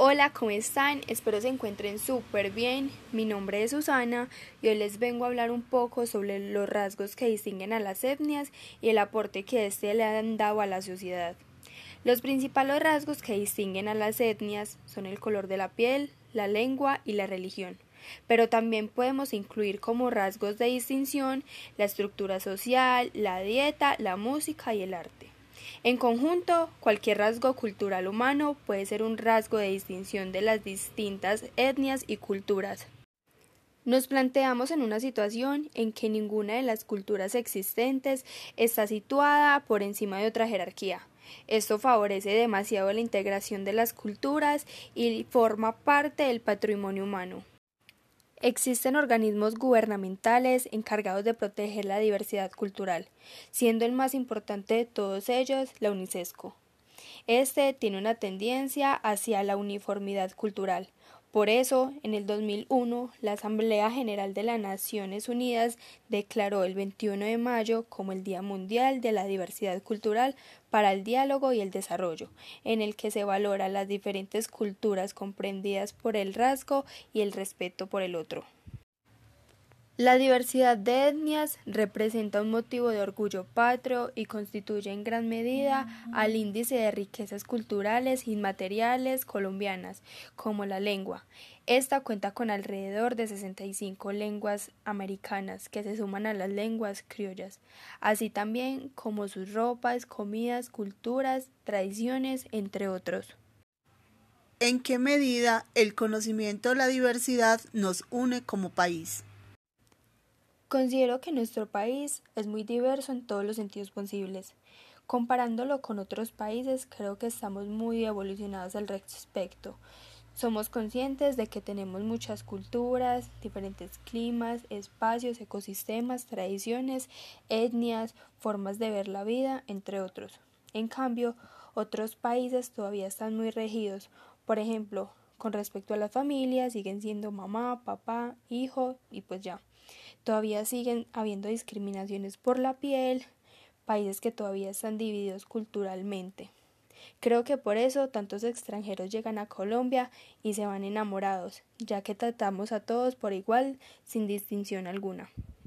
Hola, ¿cómo están? Espero se encuentren súper bien. Mi nombre es Susana y hoy les vengo a hablar un poco sobre los rasgos que distinguen a las etnias y el aporte que éste le han dado a la sociedad. Los principales rasgos que distinguen a las etnias son el color de la piel, la lengua y la religión. Pero también podemos incluir como rasgos de distinción la estructura social, la dieta, la música y el arte. En conjunto, cualquier rasgo cultural humano puede ser un rasgo de distinción de las distintas etnias y culturas. Nos planteamos en una situación en que ninguna de las culturas existentes está situada por encima de otra jerarquía. Esto favorece demasiado la integración de las culturas y forma parte del patrimonio humano. Existen organismos gubernamentales encargados de proteger la diversidad cultural, siendo el más importante de todos ellos la UNICESCO. Este tiene una tendencia hacia la uniformidad cultural, por eso, en el 2001, la Asamblea General de las Naciones Unidas declaró el 21 de mayo como el Día Mundial de la Diversidad Cultural para el Diálogo y el Desarrollo, en el que se valora las diferentes culturas comprendidas por el rasgo y el respeto por el otro. La diversidad de etnias representa un motivo de orgullo patrio y constituye en gran medida al índice de riquezas culturales inmateriales colombianas, como la lengua. Esta cuenta con alrededor de 65 lenguas americanas que se suman a las lenguas criollas, así también como sus ropas, comidas, culturas, tradiciones, entre otros. ¿En qué medida el conocimiento de la diversidad nos une como país? Considero que nuestro país es muy diverso en todos los sentidos posibles. Comparándolo con otros países, creo que estamos muy evolucionados al respecto. Somos conscientes de que tenemos muchas culturas, diferentes climas, espacios, ecosistemas, tradiciones, etnias, formas de ver la vida, entre otros. En cambio, otros países todavía están muy regidos. Por ejemplo, con respecto a la familia, siguen siendo mamá, papá, hijo y pues ya. Todavía siguen habiendo discriminaciones por la piel, países que todavía están divididos culturalmente. Creo que por eso tantos extranjeros llegan a Colombia y se van enamorados, ya que tratamos a todos por igual sin distinción alguna.